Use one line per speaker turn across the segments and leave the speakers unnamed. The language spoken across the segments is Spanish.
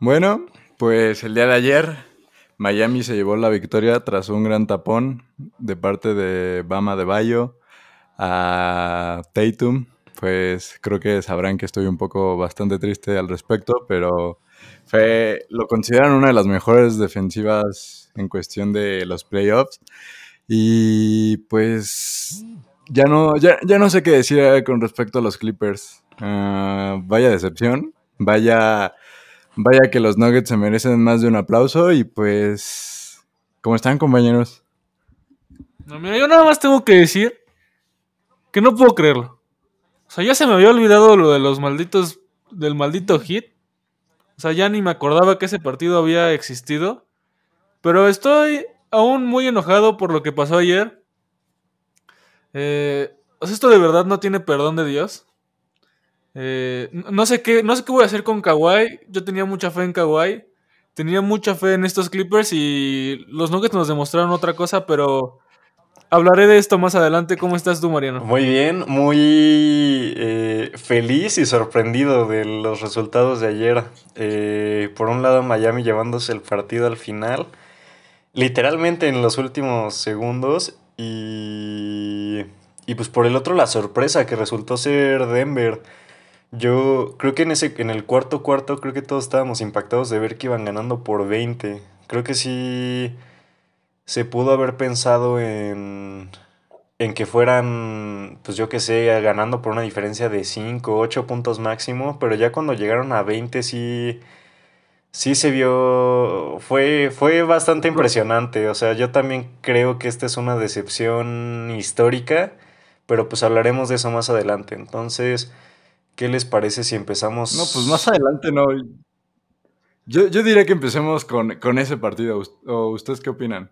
Bueno, pues el día de ayer Miami se llevó la victoria tras un gran tapón de parte de Bama de Bayo a Tatum. Pues creo que sabrán que estoy un poco bastante triste al respecto, pero fue, lo consideran una de las mejores defensivas en cuestión de los playoffs. Y pues ya no, ya, ya no sé qué decir con respecto a los Clippers. Ah, vaya decepción, vaya, vaya que los Nuggets se merecen más de un aplauso y pues, ¿cómo están compañeros?
No, mira, yo nada más tengo que decir que no puedo creerlo. O sea, ya se me había olvidado lo de los malditos, del maldito hit. O sea, ya ni me acordaba que ese partido había existido. Pero estoy aún muy enojado por lo que pasó ayer. Eh, o sea, esto de verdad no tiene perdón de Dios. Eh, no, sé qué, no sé qué voy a hacer con Kawhi. Yo tenía mucha fe en Kawhi. Tenía mucha fe en estos Clippers y los Nuggets nos demostraron otra cosa, pero hablaré de esto más adelante. ¿Cómo estás tú, Mariano?
Muy bien, muy eh, feliz y sorprendido de los resultados de ayer. por un lado, Miami llevándose el partido al final literalmente en los últimos segundos y, y pues por el otro la sorpresa que resultó ser Denver. Yo creo que en, ese, en el cuarto cuarto creo que todos estábamos impactados de ver que iban ganando por 20. Creo que sí se pudo haber pensado en, en que fueran, pues yo qué sé, ganando por una diferencia de 5, 8 puntos máximo, pero ya cuando llegaron a 20 sí sí se vio, fue, fue bastante impresionante. O sea, yo también creo que esta es una decepción histórica, pero pues hablaremos de eso más adelante. Entonces, ¿qué les parece si empezamos?
No, pues más adelante no. Yo, yo diría que empecemos con, con ese partido. ¿O ustedes qué opinan?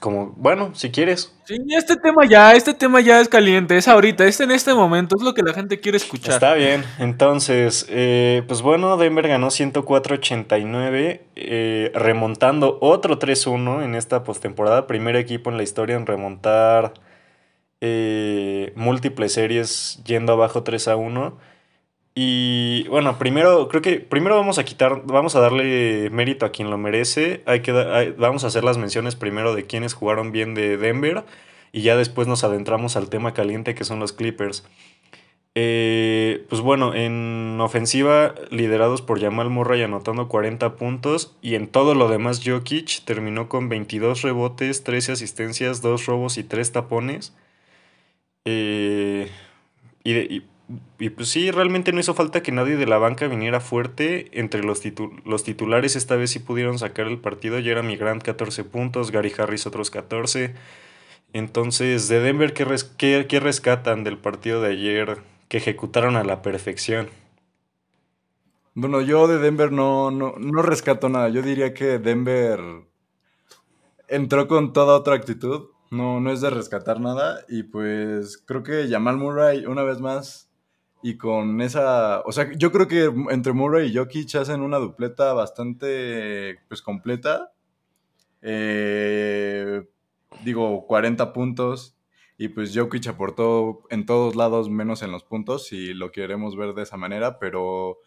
Como, bueno, si quieres.
Sí, este tema ya, este tema ya es caliente, es ahorita, es en este momento, es lo que la gente quiere escuchar.
Está bien, entonces, eh, pues bueno, Denver ganó 104-89, eh, remontando otro 3-1 en esta postemporada, primer equipo en la historia en remontar eh, múltiples series yendo abajo 3-1. Y bueno, primero, creo que primero vamos a quitar, vamos a darle mérito a quien lo merece. Hay que vamos a hacer las menciones primero de quienes jugaron bien de Denver y ya después nos adentramos al tema caliente que son los Clippers. Eh, pues bueno, en ofensiva, liderados por Jamal Murray anotando 40 puntos y en todo lo demás Jokic terminó con 22 rebotes, 13 asistencias, 2 robos y 3 tapones. Eh, y, y y pues sí, realmente no hizo falta que nadie de la banca viniera fuerte. Entre los, los titulares esta vez sí pudieron sacar el partido. Jeremy Grant 14 puntos, Gary Harris otros 14. Entonces, de Denver, ¿qué, qué, rescatan del partido de ayer que ejecutaron a la perfección?
Bueno, yo de Denver no, no, no rescato nada. Yo diría que Denver entró con toda otra actitud. No, no es de rescatar nada. Y pues creo que Jamal Murray, una vez más, y con esa, o sea, yo creo que entre Murray y Jokic hacen una dupleta bastante, pues, completa. Eh, digo, 40 puntos. Y pues Jokic aportó en todos lados, menos en los puntos, si lo queremos ver de esa manera, pero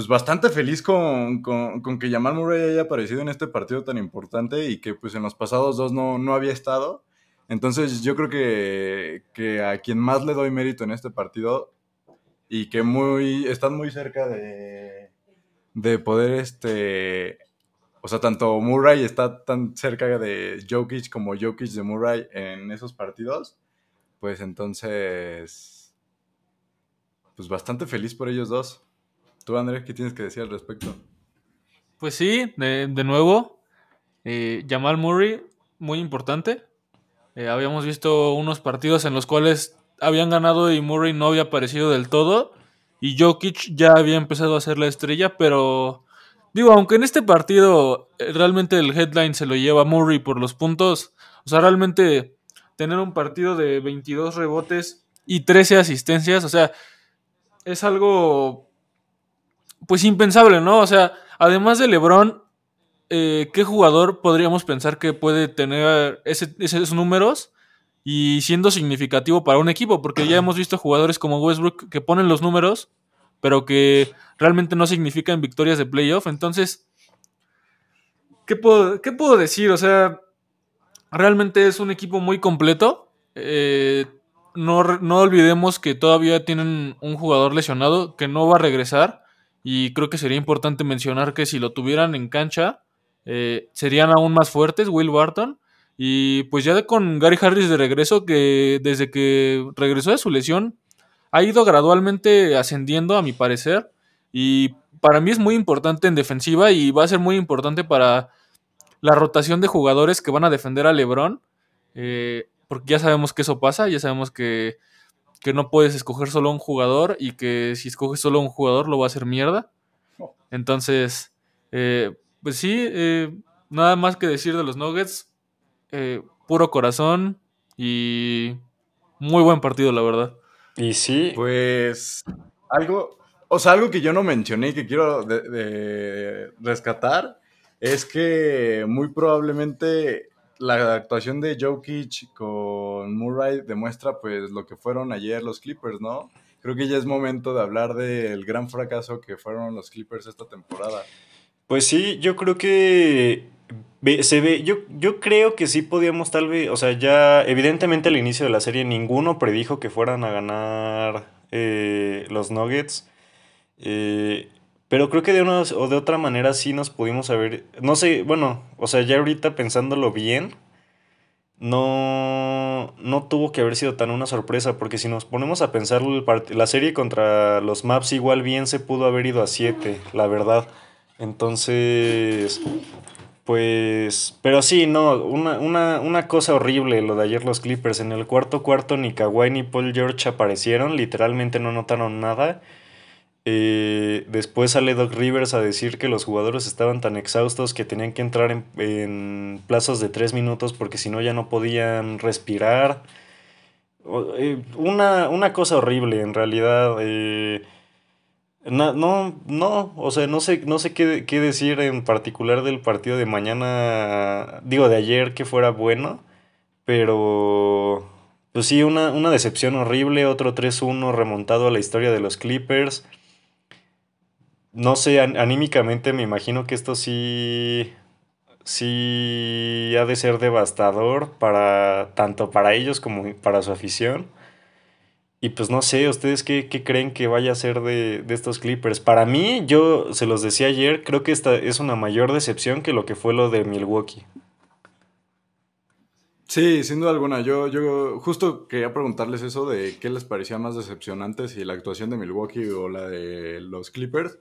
pues bastante feliz con, que Jamal Murray haya aparecido en este partido tan importante y que pues en los pasados dos no, no había estado. Entonces yo creo que, que, a quien más le doy mérito en este partido y que muy, están muy cerca de, de poder, este, o sea, tanto Murray está tan cerca de Jokic como Jokic de Murray en esos partidos, pues entonces, pues bastante feliz por ellos dos. Tú, André, ¿qué tienes que decir al respecto?
Pues sí, de, nuevo, eh, Jamal Murray, muy importante. Eh, habíamos visto unos partidos en los cuales habían ganado y Murray no había aparecido del todo. Y Jokic ya había empezado a ser la estrella, pero digo, aunque en este partido eh, realmente el headline se lo lleva Murray por los puntos, o sea, realmente tener un partido de 22 rebotes y 13 asistencias, o sea, es algo pues impensable, ¿no? O sea, además de LeBron, eh, ¿qué jugador podríamos pensar que puede tener esos números? y siendo significativo para un equipo, porque ya hemos visto jugadores como Westbrook que ponen los números, pero que realmente no significan victorias de playoff. Entonces, ¿qué puedo, qué puedo decir? O sea, realmente es un equipo muy completo. Eh, no, no, olvidemos que todavía tienen un jugador lesionado que no va a regresar. Y creo que sería importante mencionar que si lo tuvieran en cancha, eh, serían aún más fuertes, Will Barton. Y pues ya con Gary Harris de regreso, que desde que regresó de su lesión, ha ido gradualmente ascendiendo, a mi parecer. Y para mí es muy importante en defensiva y va a ser muy importante para la rotación de jugadores que van a defender a LeBron. Eh, porque ya sabemos que eso pasa, ya sabemos que, que, no puedes escoger solo un jugador y que si escoges solo un jugador lo va a hacer mierda. Entonces, eh, pues sí, eh, nada más que decir de los Nuggets. Eh, puro corazón y muy buen partido, la verdad.
Y sí.
Pues algo, o sea, algo que yo no mencioné y que quiero de, rescatar es que muy probablemente la actuación de Jokic con Murray demuestra pues lo que fueron ayer los Clippers, ¿no? Creo que ya es momento de hablar del gran fracaso que fueron los Clippers esta temporada.
Pues sí, yo creo que se ve, yo, yo creo que sí podíamos tal vez, o sea, ya evidentemente al inicio de la serie ninguno predijo que fueran a ganar eh, los Nuggets. Eh, pero creo que de una o de otra manera sí nos pudimos haber, no sé, bueno, o sea, ya ahorita pensándolo bien, no, no tuvo que haber sido tan una sorpresa, porque si nos ponemos a pensar la serie contra los Maps igual bien se pudo haber ido a 7, la verdad. Entonces, pues, pero sí, no, una, una, una, cosa horrible lo de ayer los Clippers. En el cuarto cuarto ni Kawhi ni Paul George aparecieron, literalmente no notaron nada. Eh, después sale Doc Rivers a decir que los jugadores estaban tan exhaustos que tenían que entrar en, en plazos de tres minutos porque si no ya no podían respirar. Eh, una, una cosa horrible en realidad. Eh, no, no, no, o sea, no sé, no sé qué, qué, decir en particular del partido de mañana, digo, de ayer que fuera bueno, pero pues sí, una, una decepción horrible, otro 3-1 remontado a la historia de los Clippers. No sé, anímicamente me imagino que esto sí, sí ha de ser devastador para, tanto para ellos como para su afición. Y pues no sé, ¿ustedes qué, creen que vaya a ser de, estos Clippers? Para mí, yo se los decía ayer, creo que esta es una mayor decepción que lo que fue lo de Milwaukee.
Sí, sin duda alguna. Yo, yo justo quería preguntarles eso de qué les parecía más decepcionante, si la actuación de Milwaukee o la de los Clippers.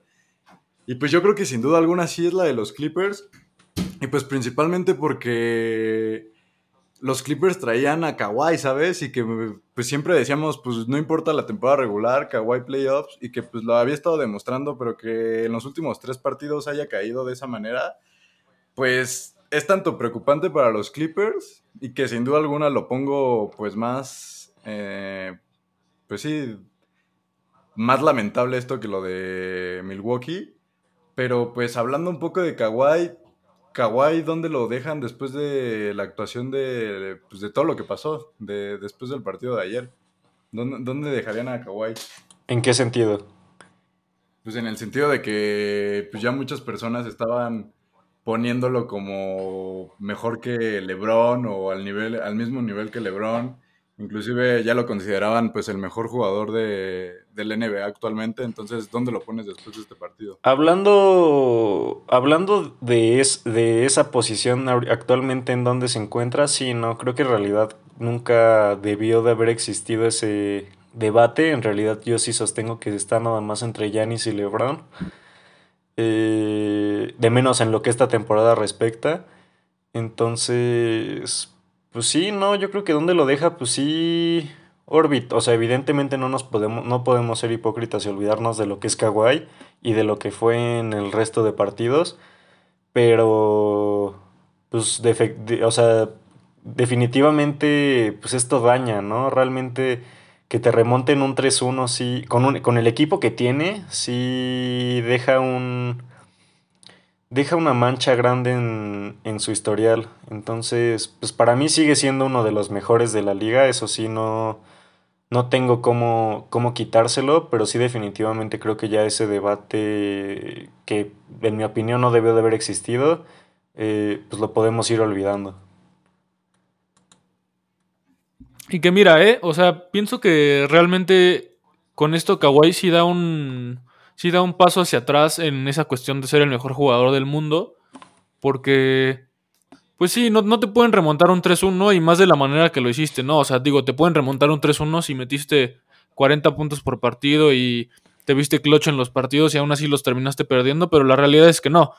Y pues yo creo que sin duda alguna sí es la de los Clippers. Y pues principalmente porque los Clippers traían a Kawhi, ¿sabes? Y que pues siempre decíamos, pues no importa la temporada regular, Kawhi playoffs, y que pues lo había estado demostrando, pero que en los últimos tres partidos haya caído de esa manera, pues es tanto preocupante para los Clippers y que sin duda alguna lo pongo pues más, eh, pues sí, más lamentable esto que lo de Milwaukee. Pero pues hablando un poco de Kawhi, Kawhi, ¿dónde lo dejan después de la actuación de, pues, de todo lo que pasó de, después del partido de ayer? ¿Dónde, dejarían a Kawhi?
¿En qué sentido?
Pues en el sentido de que pues, ya muchas personas estaban poniéndolo como mejor que LeBron o al nivel al mismo nivel que LeBron Inclusive ya lo consideraban pues el mejor jugador de, del NBA actualmente, entonces ¿dónde lo pones después de este partido?
Hablando, hablando de, de esa posición actualmente en donde se encuentra, sí, no, creo que en realidad nunca debió de haber existido ese debate, en realidad yo sí sostengo que está nada más entre Giannis y LeBron, eh, de menos en lo que esta temporada respecta, entonces pues sí, no, yo creo que donde lo deja, pues sí, Orbit. O sea, evidentemente no nos podemos, no podemos ser hipócritas y olvidarnos de lo que es Kawhi y de lo que fue en el resto de partidos. Pero, pues, o sea, definitivamente, pues esto daña, ¿no? Realmente que te remonten un 3-1, sí, con, con el equipo que tiene, sí deja un deja una mancha grande en, su historial. Entonces, pues para mí sigue siendo uno de los mejores de la liga. Eso sí, no, no tengo cómo, cómo quitárselo, pero sí definitivamente creo que ya ese debate que en mi opinión no debió de haber existido, eh, pues lo podemos ir olvidando.
Y que mira, eh, o sea, pienso que realmente con esto Kawhi sí da un sí da un paso hacia atrás en esa cuestión de ser el mejor jugador del mundo, porque pues sí, no, no te pueden remontar un 3-1 y más de la manera que lo hiciste, ¿no? O sea, digo, te pueden remontar un 3-1 si metiste 40 puntos por partido y te viste clutch en los partidos y aún así los terminaste perdiendo, pero la realidad es que no.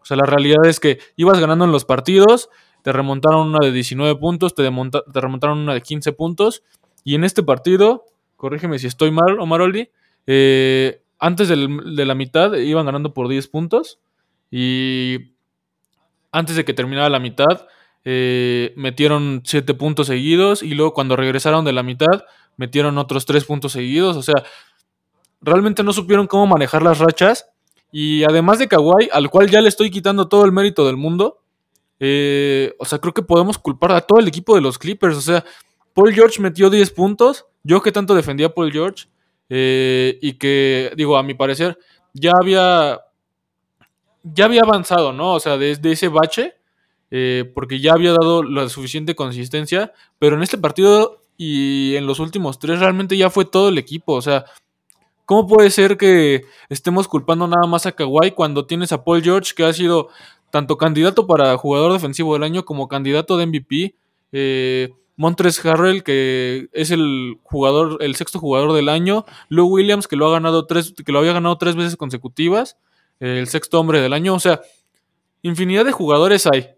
O sea, la realidad es que ibas ganando en los partidos, te remontaron una de 19 puntos, te, remontaron una de 15 puntos y en este partido, corrígeme si estoy mal, Omar Oli, eh, antes de la mitad iban ganando por 10 puntos y antes de que terminara la mitad, eh, metieron 7 puntos seguidos y luego cuando regresaron de la mitad, metieron otros 3 puntos seguidos. O sea, realmente no supieron cómo manejar las rachas. Y además de Kawhi, al cual ya le estoy quitando todo el mérito del mundo, eh, o sea, creo que podemos culpar a todo el equipo de los Clippers. O sea, Paul George metió 10 puntos. Yo que tanto defendía a Paul George. Eh, y que, digo, a mi parecer, ya había ya había avanzado, ¿no? O sea, desde ese bache, eh, porque ya había dado la suficiente consistencia, pero en este partido y en los últimos tres realmente ya fue todo el equipo, o sea, ¿cómo puede ser que estemos culpando nada más a Kawhi cuando tienes a Paul George que ha sido tanto candidato para jugador defensivo del año como candidato de MVP? Eh, Montres Harrell, que es el jugador, el sexto jugador del año, Lou Williams, que lo ha ganado tres, que lo había ganado tres veces consecutivas, el sexto hombre del año. O sea, infinidad de jugadores hay.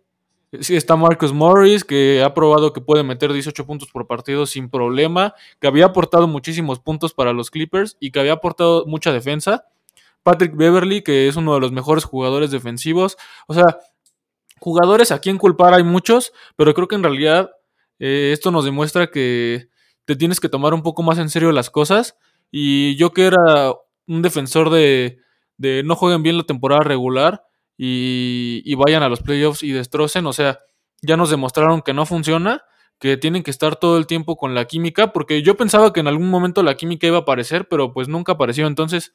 Sí, está Marcus Morris, que ha probado que puede meter 18 puntos por partido sin problema, que había aportado muchísimos puntos para los Clippers y que había aportado mucha defensa. Patrick Beverly, que es uno de los mejores jugadores defensivos. O sea, jugadores a quien culpar hay muchos, pero creo que en realidad eh, esto nos demuestra que te tienes que tomar un poco más en serio las cosas. Y yo que era un defensor de, no jueguen bien la temporada regular y, vayan a los playoffs y destrocen. O sea, ya nos demostraron que no funciona, que tienen que estar todo el tiempo con la química, porque yo pensaba que en algún momento la química iba a aparecer, pero pues nunca apareció. Entonces,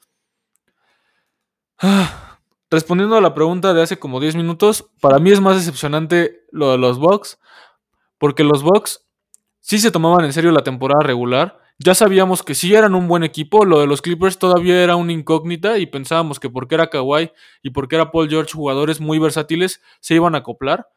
respondiendo a la pregunta de hace como 10 minutos, para mí es más decepcionante lo de los Bucks, porque los Bucks sí se tomaban en serio la temporada regular ya sabíamos que sí eran un buen equipo, lo de los Clippers todavía era una incógnita y pensábamos que porque era Kawhi y porque era Paul George jugadores muy versátiles se iban a acoplar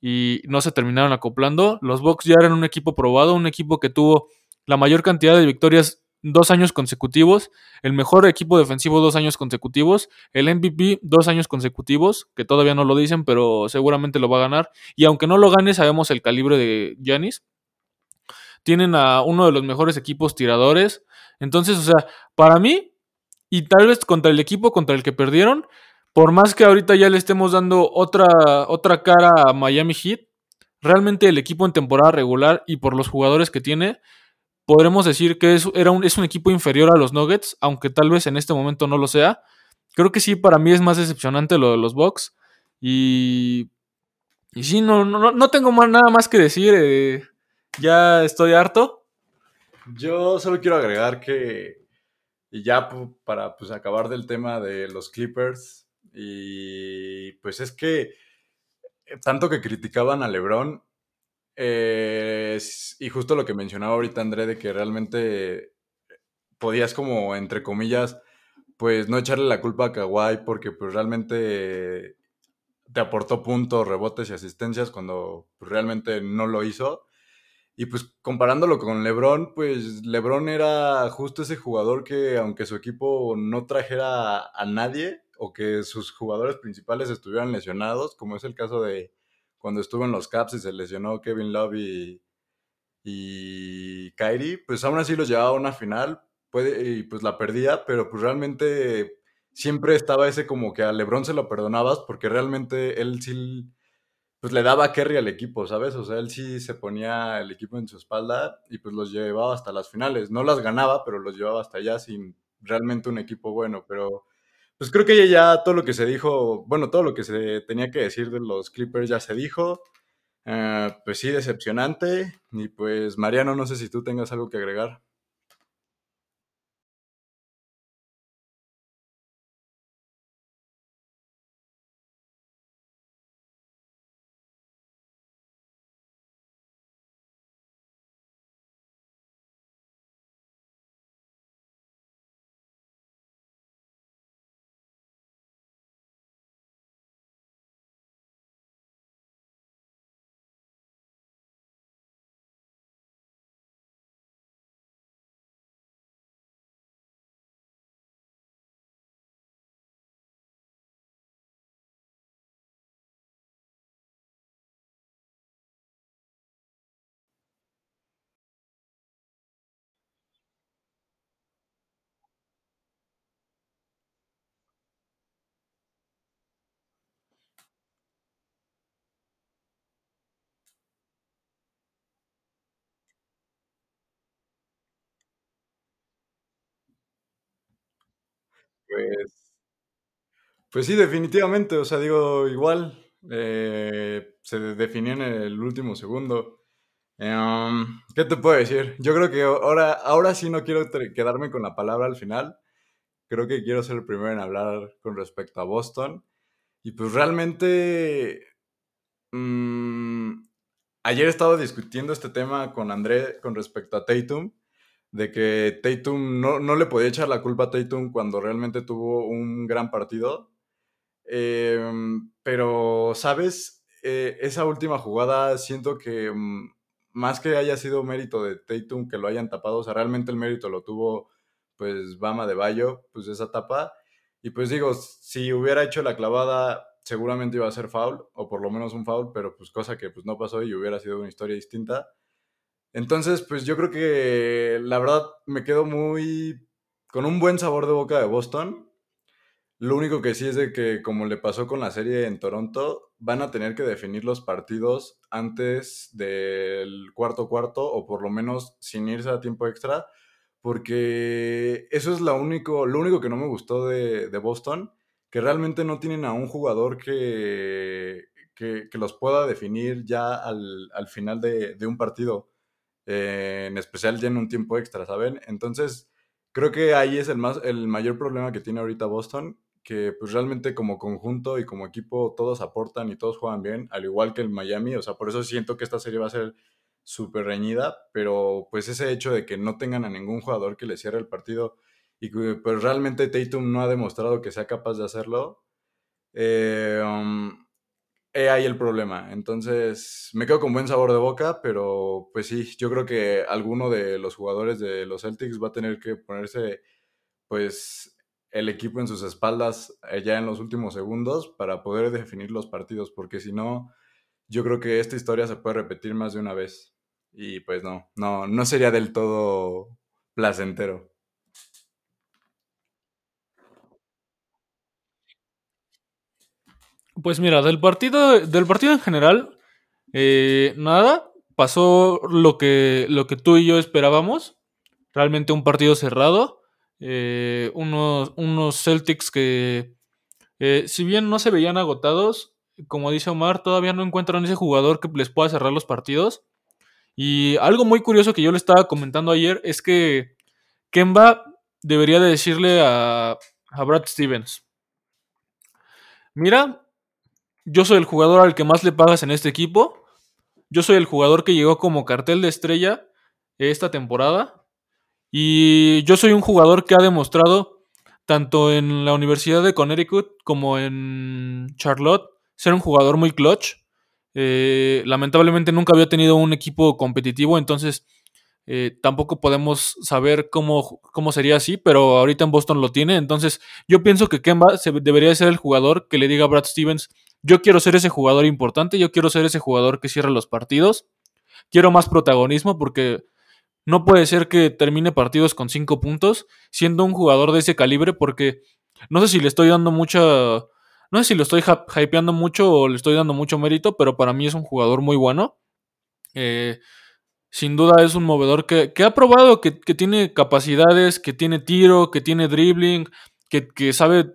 y no se terminaron acoplando. Los Bucks ya eran un equipo probado, un equipo que tuvo la mayor cantidad de victorias dos años consecutivos, el mejor equipo defensivo dos años consecutivos, el MVP dos años consecutivos, que todavía no lo dicen, pero seguramente lo va a ganar. Y aunque no lo gane, sabemos el calibre de Giannis tienen a uno de los mejores equipos tiradores. Entonces, o sea, para mí, y tal vez contra el equipo contra el que perdieron, por más que ahorita ya le estemos dando otra, otra cara a Miami Heat, realmente el equipo en temporada regular y por los jugadores que tiene, podremos decir que es, era un, es un equipo inferior a los Nuggets, aunque tal vez en este momento no lo sea. Creo que sí, para mí es más decepcionante lo de los Bucks. Y, y sí, no, no, no tengo más, nada más que decir. Eh, ya estoy harto.
Yo solo quiero agregar que, y ya para pues, acabar del tema de los Clippers, y pues es que eh, tanto que criticaban a Lebron, eh, y justo lo que mencionaba ahorita André, de que realmente podías como, entre comillas, pues no echarle la culpa a Kawhi porque pues realmente te aportó puntos, rebotes y asistencias cuando pues, realmente no lo hizo. Y pues comparándolo con LeBron, pues LeBron era justo ese jugador que aunque su equipo no trajera a nadie o que sus jugadores principales estuvieran lesionados, como es el caso de cuando estuvo en los Caps y se lesionó Kevin Love y, y Kyrie, pues aún así los llevaba a una final puede, y pues la perdía, pero pues realmente siempre estaba ese como que a LeBron se lo perdonabas porque realmente él sí pues le daba carry al equipo, ¿sabes? O sea, él sí se ponía el equipo en su espalda y pues los llevaba hasta las finales. No las ganaba, pero los llevaba hasta allá sin realmente un equipo bueno. Pero pues creo que ya todo lo que se dijo, bueno, todo lo que se tenía que decir de los Clippers ya se dijo. Eh, pues sí, decepcionante. Y pues Mariano, no sé si tú tengas algo que agregar. Pues, pues sí, definitivamente. O sea, digo, igual eh, se definió en el último segundo. Em, ¿Qué te puedo decir? Yo creo que ahora, ahora sí no quiero quedarme con la palabra al final. Creo que quiero ser el primero en hablar con respecto a Boston. Y pues realmente... Mmm, ayer estaba discutiendo este tema con André con respecto a Tatum, de que Tatum no, no le podía echar la culpa a Tatum cuando realmente tuvo un gran partido. Em, pero, ¿sabes? Eh, esa última jugada siento que mm, más que haya sido mérito de Tatum que lo hayan tapado, o sea, realmente el mérito lo tuvo pues Bama de Bayo, pues esa tapa. Y pues digo, si hubiera hecho la clavada, seguramente iba a ser foul, o por lo menos un foul, pero pues cosa que pues no pasó y hubiera sido una historia distinta. Entonces, pues yo creo que la verdad me quedo muy con un buen sabor de boca de Boston. Lo único que sí es de que, como le pasó con la serie en Toronto, van a tener que definir los partidos antes del cuarto cuarto o por lo menos sin irse a tiempo extra, porque eso es lo único, lo único que no me gustó de, Boston, que realmente no tienen a un jugador que, que, los pueda definir ya al, al final de, un partido, eh, en especial ya en un tiempo extra, ¿saben? Entonces, creo que ahí es el, más, el mayor problema que tiene ahorita Boston, que pues realmente como conjunto y como equipo todos aportan y todos juegan bien, al igual que el Miami, o sea, por eso siento que esta serie va a ser súper reñida, pero pues ese hecho de que no tengan a ningún jugador que le cierre el partido y que pues realmente Tatum no ha demostrado que sea capaz de hacerlo, eh, um, he ahí el problema. Entonces me quedo con buen sabor de boca, pero pues sí, yo creo que alguno de los jugadores de los Celtics va a tener que ponerse pues el equipo en sus espaldas eh, ya en los últimos segundos para poder definir los partidos, porque si no, yo creo que esta historia se puede repetir más de una vez. Y pues no, no, no sería del todo placentero.
Pues mira, del partido, del partido en general, eh, nada, pasó lo que, lo que tú y yo esperábamos. Realmente un partido cerrado. Eh, unos, unos Celtics que, eh, si bien no se veían agotados, como dice Omar, todavía no encuentran ese jugador que les pueda cerrar los partidos. Y algo muy curioso que yo le estaba comentando ayer es que Kemba debería de decirle a, a Brad Stevens, mira, yo soy el jugador al que más le pagas en este equipo, yo soy el jugador que llegó como cartel de estrella esta temporada y yo soy un jugador que ha demostrado tanto en la Universidad de Connecticut como en Charlotte ser un jugador muy clutch. Eh, lamentablemente nunca había tenido un equipo competitivo, entonces eh, tampoco podemos saber cómo, cómo, sería así, pero ahorita en Boston lo tiene. Entonces yo pienso que Kemba debería ser el jugador que le diga a Brad Stevens, yo quiero ser ese jugador importante, yo quiero ser ese jugador que cierra los partidos, quiero más protagonismo porque no puede ser que termine partidos con cinco puntos siendo un jugador de ese calibre porque no sé si le estoy dando mucha... No sé si lo estoy hypeando mucho o le estoy dando mucho mérito, pero para mí es un jugador muy bueno. Eh, sin duda es un movedor que, que ha probado que, tiene capacidades, que tiene tiro, que tiene dribbling, que, que sabe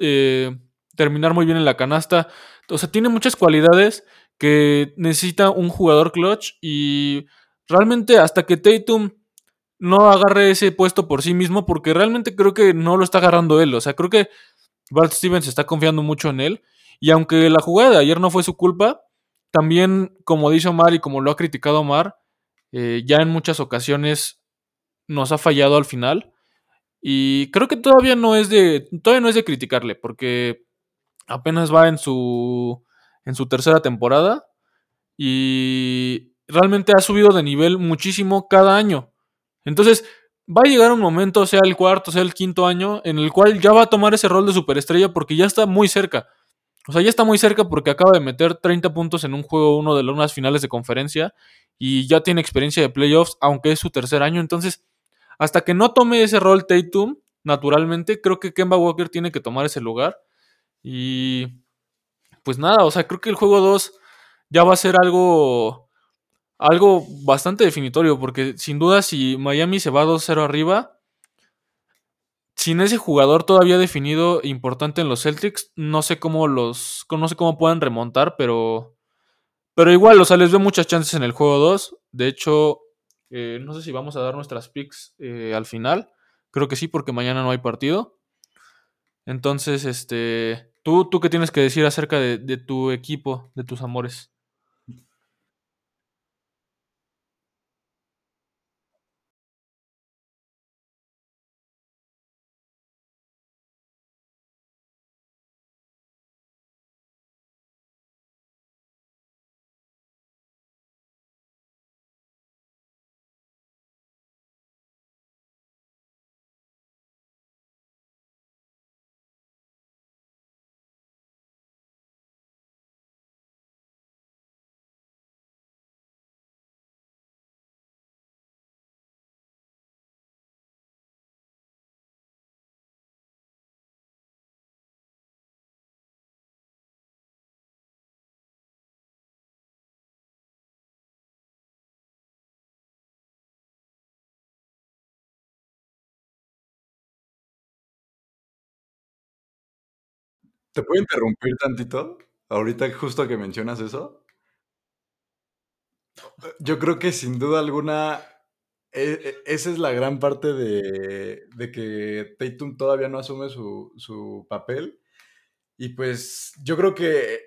eh, terminar muy bien en la canasta. O sea, tiene muchas cualidades que necesita un jugador clutch y realmente hasta que Tatum no agarre ese puesto por sí mismo, porque realmente creo que no lo está agarrando él. O sea, creo que Bart Stevens está confiando mucho en él. Y aunque la jugada de ayer no fue su culpa, también, como dice Omar y como lo ha criticado Omar, eh, ya en muchas ocasiones nos ha fallado al final. Y creo que todavía no es de. Todavía no es de criticarle, porque apenas va en su. en su tercera temporada. Y realmente ha subido de nivel muchísimo cada año. Entonces, va a llegar un momento, sea el cuarto, sea el quinto año, en el cual ya va a tomar ese rol de superestrella porque ya está muy cerca. O sea, ya está muy cerca porque acaba de meter 30 puntos en un juego, uno de las finales de conferencia, y ya tiene experiencia de playoffs, aunque es su tercer año. Entonces, hasta que no tome ese rol Tatum, naturalmente, creo que Kemba Walker tiene que tomar ese lugar. Y pues nada, o sea, creo que el juego 2 ya va a ser algo algo bastante definitorio, porque sin duda si Miami se va 2-0 arriba, sin ese jugador todavía definido importante en los Celtics, no sé cómo los. No sé cómo puedan remontar, pero. Pero igual, o sea, les veo muchas chances en el juego 2. De hecho, eh, no sé si vamos a dar nuestras picks eh, al final. Creo que sí, porque mañana no hay partido. Entonces, este. ¿Tú, tú qué tienes que decir acerca de, de tu equipo, de tus amores?
¿Te puedo interrumpir tantito? Ahorita justo que mencionas eso. Yo creo que sin duda alguna e- e- esa es la gran parte de, de que Tatum todavía no asume su, su papel. Y pues yo creo que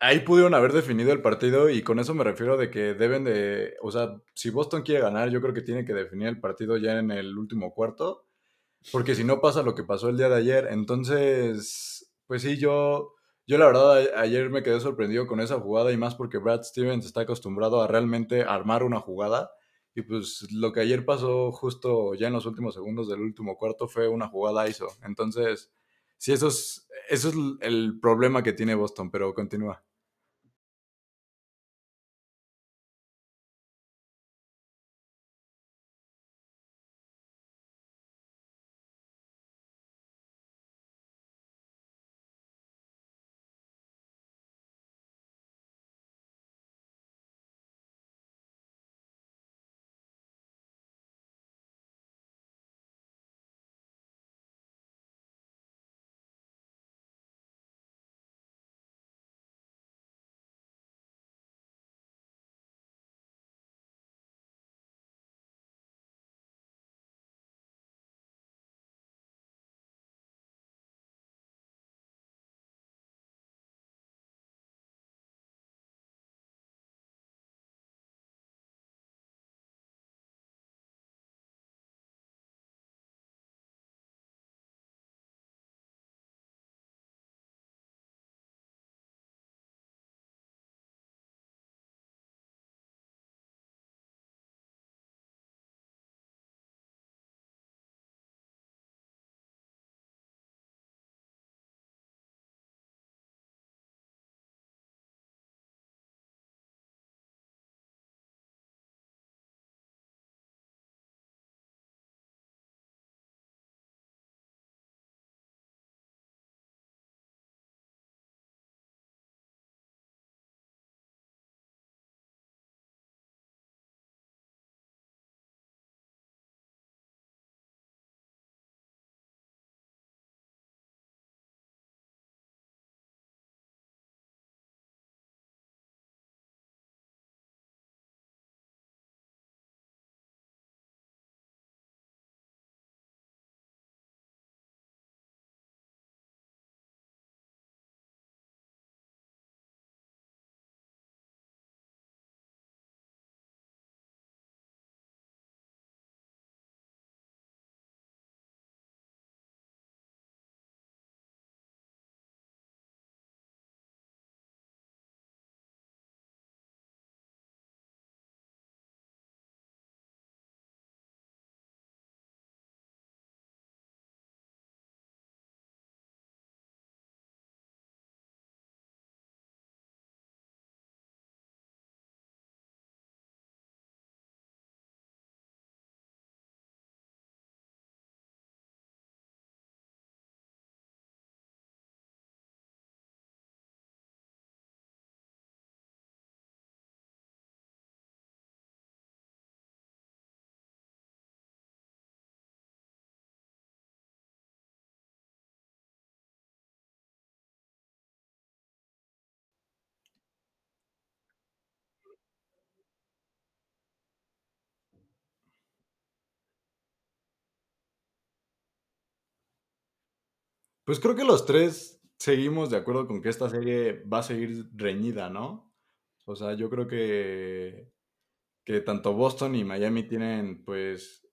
ahí pudieron haber definido el partido y con eso me refiero de que deben de, o sea, si Boston quiere ganar, yo creo que tiene que definir el partido ya en el último cuarto, porque si no pasa lo que pasó el día de ayer, entonces, pues sí, yo, yo la verdad ayer me quedé sorprendido con esa jugada y más porque Brad Stevens está acostumbrado a realmente armar una jugada y pues lo que ayer pasó justo ya en los últimos segundos del último cuarto fue una jugada ISO, entonces, sí, eso es, eso es el problema que tiene Boston, pero continúa. Pues creo que los tres seguimos de acuerdo con que esta serie va a seguir reñida, ¿no? O sea, yo creo que, que tanto Boston y Miami tienen pues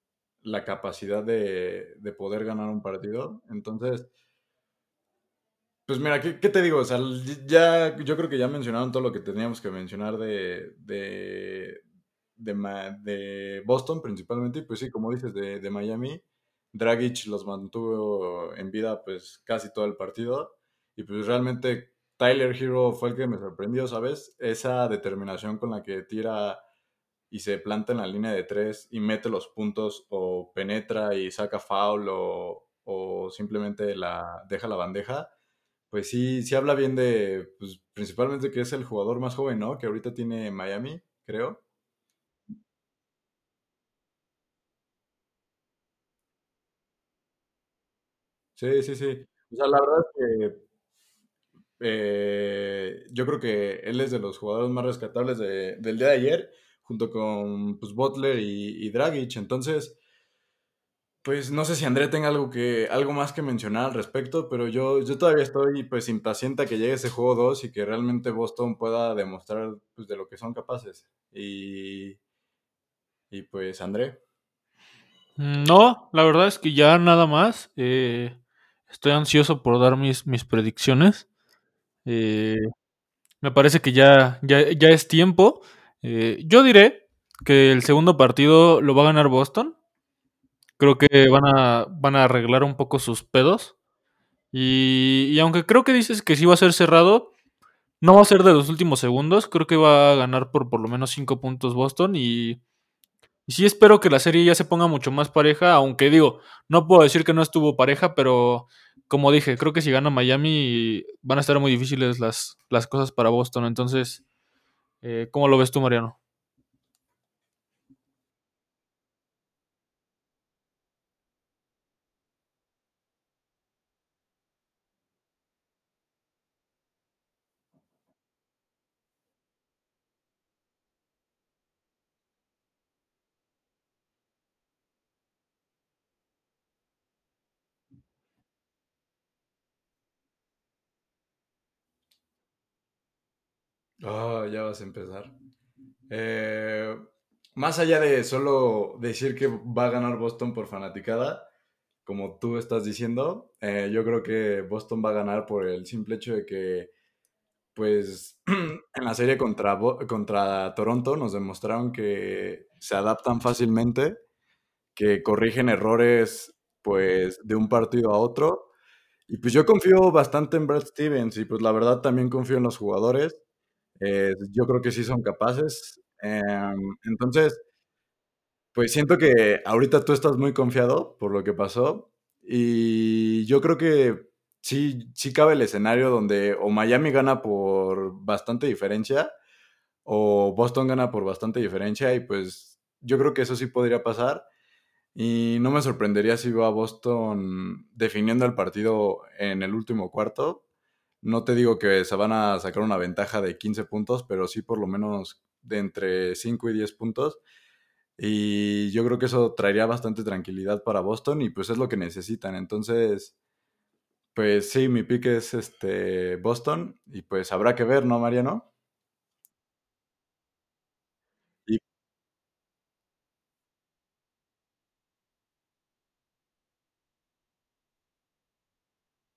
la capacidad de, de poder ganar un partido. Entonces, pues mira, ¿qué, te digo? O sea, ya, yo creo que ya mencionaron todo lo que teníamos que mencionar de, de, de, de Boston principalmente. Y pues sí, como dices, de, de Miami. Dragic los mantuvo en vida pues casi todo el partido. Y pues realmente Tyler Hero fue el que me sorprendió, ¿sabes? Esa determinación con la que tira y se planta en la línea de tres y mete los puntos o penetra y saca foul o, o simplemente la deja la bandeja, pues sí, sí habla bien de, pues principalmente que es el jugador más joven, ¿no? Que ahorita tiene Miami, creo. Sí, sí, sí. O sea, la verdad es que eh, yo creo que él es de los jugadores más rescatables de- del día de ayer, junto con pues, Butler y, y Dragic. Entonces, Pues no sé si André tenga algo que algo más que mencionar al respecto, pero yo, yo todavía estoy pues impaciente a que llegue ese juego 2 y que realmente Boston pueda demostrar pues, de lo que son capaces. Y, y pues André.
Mm, No, la verdad es que ya nada más. eh, estoy ansioso por dar mis, mis predicciones. Eh, me parece que ya, ya, ya es tiempo. Eh, yo diré que el segundo partido lo va a ganar Boston. Creo que van a, van a arreglar un poco sus pedos. Y, y aunque creo que dices que sí va a ser cerrado, no va a ser de los últimos segundos. Creo que va a ganar por por lo menos 5 puntos Boston. Y, y sí espero que la serie ya se ponga mucho más pareja. Aunque digo, no puedo decir que no estuvo pareja, pero como dije, creo que si gana Miami van a estar muy difíciles las, las cosas para Boston. Entonces, eh, ¿cómo lo ves tú, Mariano?
Ah, ya vas a empezar. Eh, más allá de solo decir que va a ganar Boston por fanaticada, como tú estás diciendo, eh, yo creo que Boston va a ganar por el simple hecho de que pues en la serie contra, contra Toronto nos demostraron que se adaptan fácilmente, que corrigen errores pues de un partido a otro. Y pues yo confío bastante en Brad Stevens y pues la verdad también confío en los jugadores. Eh, yo creo que sí son capaces. Em, entonces, pues siento que ahorita tú estás muy confiado por lo que pasó y yo creo que sí, sí cabe el escenario donde o Miami gana por bastante diferencia o Boston gana por bastante diferencia y pues yo creo que eso sí podría pasar y no me sorprendería si veo a Boston definiendo el partido en el último cuarto. No te digo que se van a sacar una ventaja de 15 puntos, pero sí por lo menos de entre 5 y 10 puntos. Y yo creo que eso traería bastante tranquilidad para Boston y pues es lo que necesitan. Entonces, pues sí, mi pick es este Boston y pues habrá que ver, ¿no, Mariano?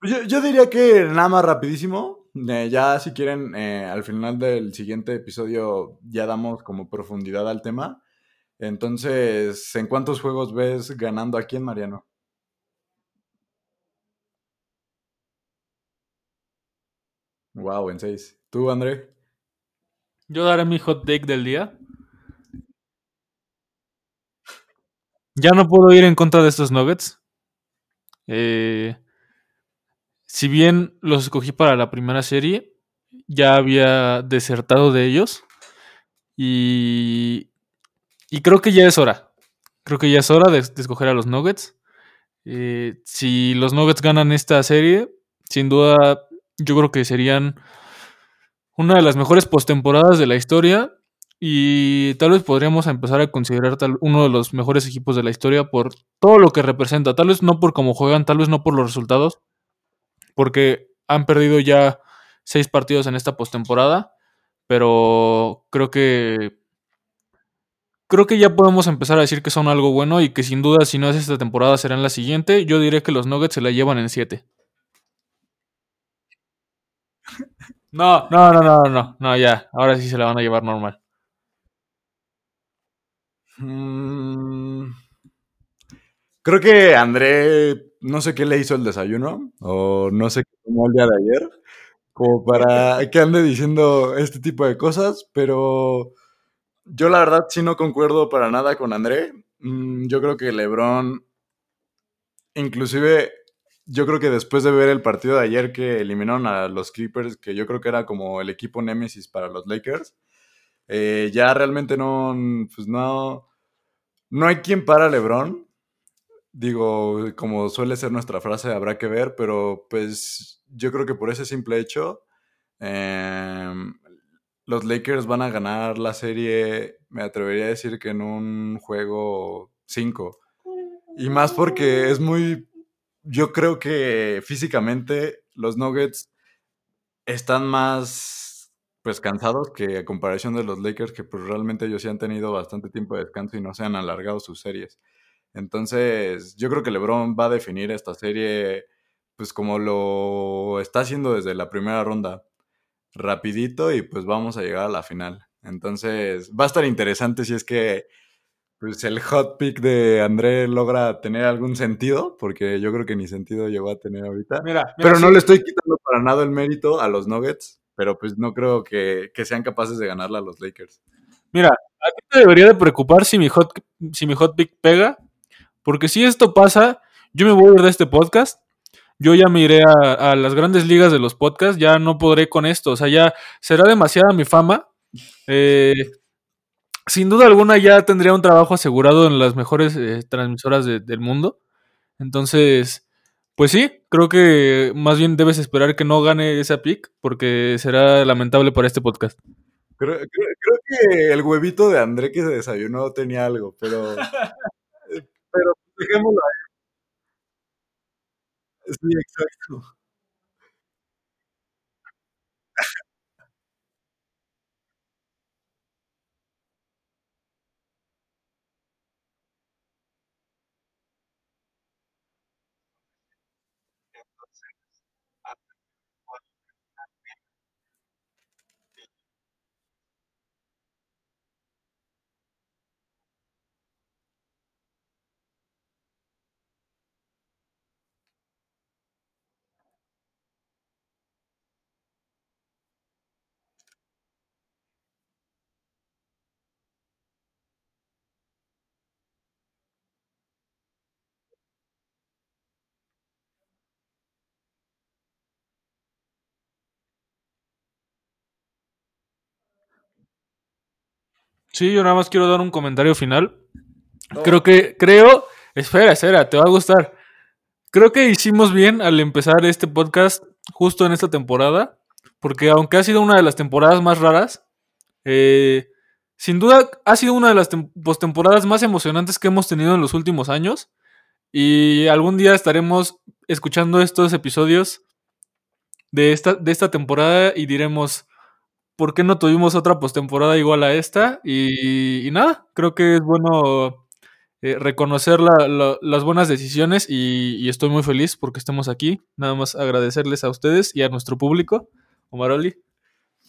Yo, diría que nada más rapidísimo. eh, ya si quieren, eh, al final del siguiente episodio ya damos como profundidad al tema. Entonces, ¿en cuántos juegos ves ganando aquí en Mariano? Wow, en seis. ¿Tú, André?
Yo daré mi hot take del día. Ya no puedo ir en contra de estos Nuggets. Eh, si bien los escogí para la primera serie, ya había desertado de ellos. Y, y creo que ya es hora. Creo que ya es hora de, escoger a los Nuggets. Eh, si los Nuggets ganan esta serie, sin duda yo creo que serían una de las mejores postemporadas de la historia. Y tal vez podríamos empezar a considerar tal, uno de los mejores equipos de la historia por todo lo que representa. Tal vez no por cómo juegan, tal vez no por los resultados, porque han perdido ya seis partidos en esta postemporada, pero creo que creo que ya podemos empezar a decir que son algo bueno y que sin duda si no es esta temporada será en la siguiente. Yo diré que los Nuggets se la llevan en 7. No, no, no, no, no, no, ya. Ahora sí se la van a llevar normal.
Mm, creo que André, no sé qué le hizo el desayuno, o no sé qué tomó el día de ayer, como para que ande diciendo este tipo de cosas, pero yo la verdad sí no concuerdo para nada con André. Mm, yo creo que LeBron, inclusive, yo creo que después de ver el partido de ayer que eliminaron a los Clippers, que yo creo que era como el equipo némesis para los Lakers, eh, ya realmente no, pues no, no hay quien para LeBron. Digo, como suele ser nuestra frase, habrá que ver, pero pues yo creo que por ese simple hecho, em, los Lakers van a ganar la serie, me atrevería a decir que en un juego 5. Y más porque es muy, yo creo que físicamente los Nuggets están más pues cansados que a comparación de los Lakers que pues realmente ellos sí han tenido bastante tiempo de descanso y no se han alargado sus series. Entonces, yo creo que LeBron va a definir esta serie pues como lo está haciendo desde la primera ronda rapidito y pues vamos a llegar a la final. Entonces va a estar interesante si es que pues el hot pick de André logra tener algún sentido, porque yo creo que ni sentido llegó a tener ahorita.
Mira, mira,
pero no
sí.
le estoy quitando para nada el mérito a los Nuggets, pero pues no creo que, que sean capaces de ganarla a los Lakers.
Mira, a ti te debería de preocupar si mi hot, si mi hot pick pega, porque si esto pasa, yo me voy a ir de este podcast. Yo ya me iré a, a las grandes ligas de los podcasts, ya no podré con esto, o sea, ya será demasiada mi fama. Eh, sin duda alguna ya tendría un trabajo asegurado en las mejores eh, transmisoras de- del mundo. Entonces, pues sí, creo que más bien debes esperar que no gane esa pick porque será lamentable para este podcast.
Creo, creo- creo que el huevito de André que se desayunó tenía algo, pero, pero dejémoslo ahí. Sí, exacto.
Sí, yo nada más quiero dar un comentario final.
No.
Creo que, creo, espera, espera, te va a gustar. Creo que hicimos bien al empezar este podcast justo en esta temporada, porque aunque ha sido una de las temporadas más raras, eh, sin duda ha sido una de las tem- postemporadas más emocionantes que hemos tenido en los últimos años. Y algún día estaremos escuchando estos episodios de esta, de esta temporada y diremos, ¿por qué no tuvimos otra postemporada igual a esta? Y, nada, creo que es bueno eh, reconocer la- la- las buenas decisiones y, y estoy muy feliz porque estemos aquí. Nada más agradecerles a ustedes y a nuestro público. Omaroli.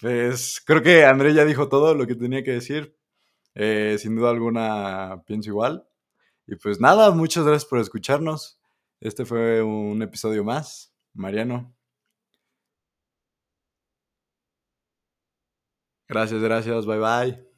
Pues creo que André ya dijo todo lo que tenía que decir. Eh, sin duda alguna pienso igual. Y pues nada, muchas gracias por escucharnos. Este fue un episodio más. Mariano. Gracias, gracias. Bye bye.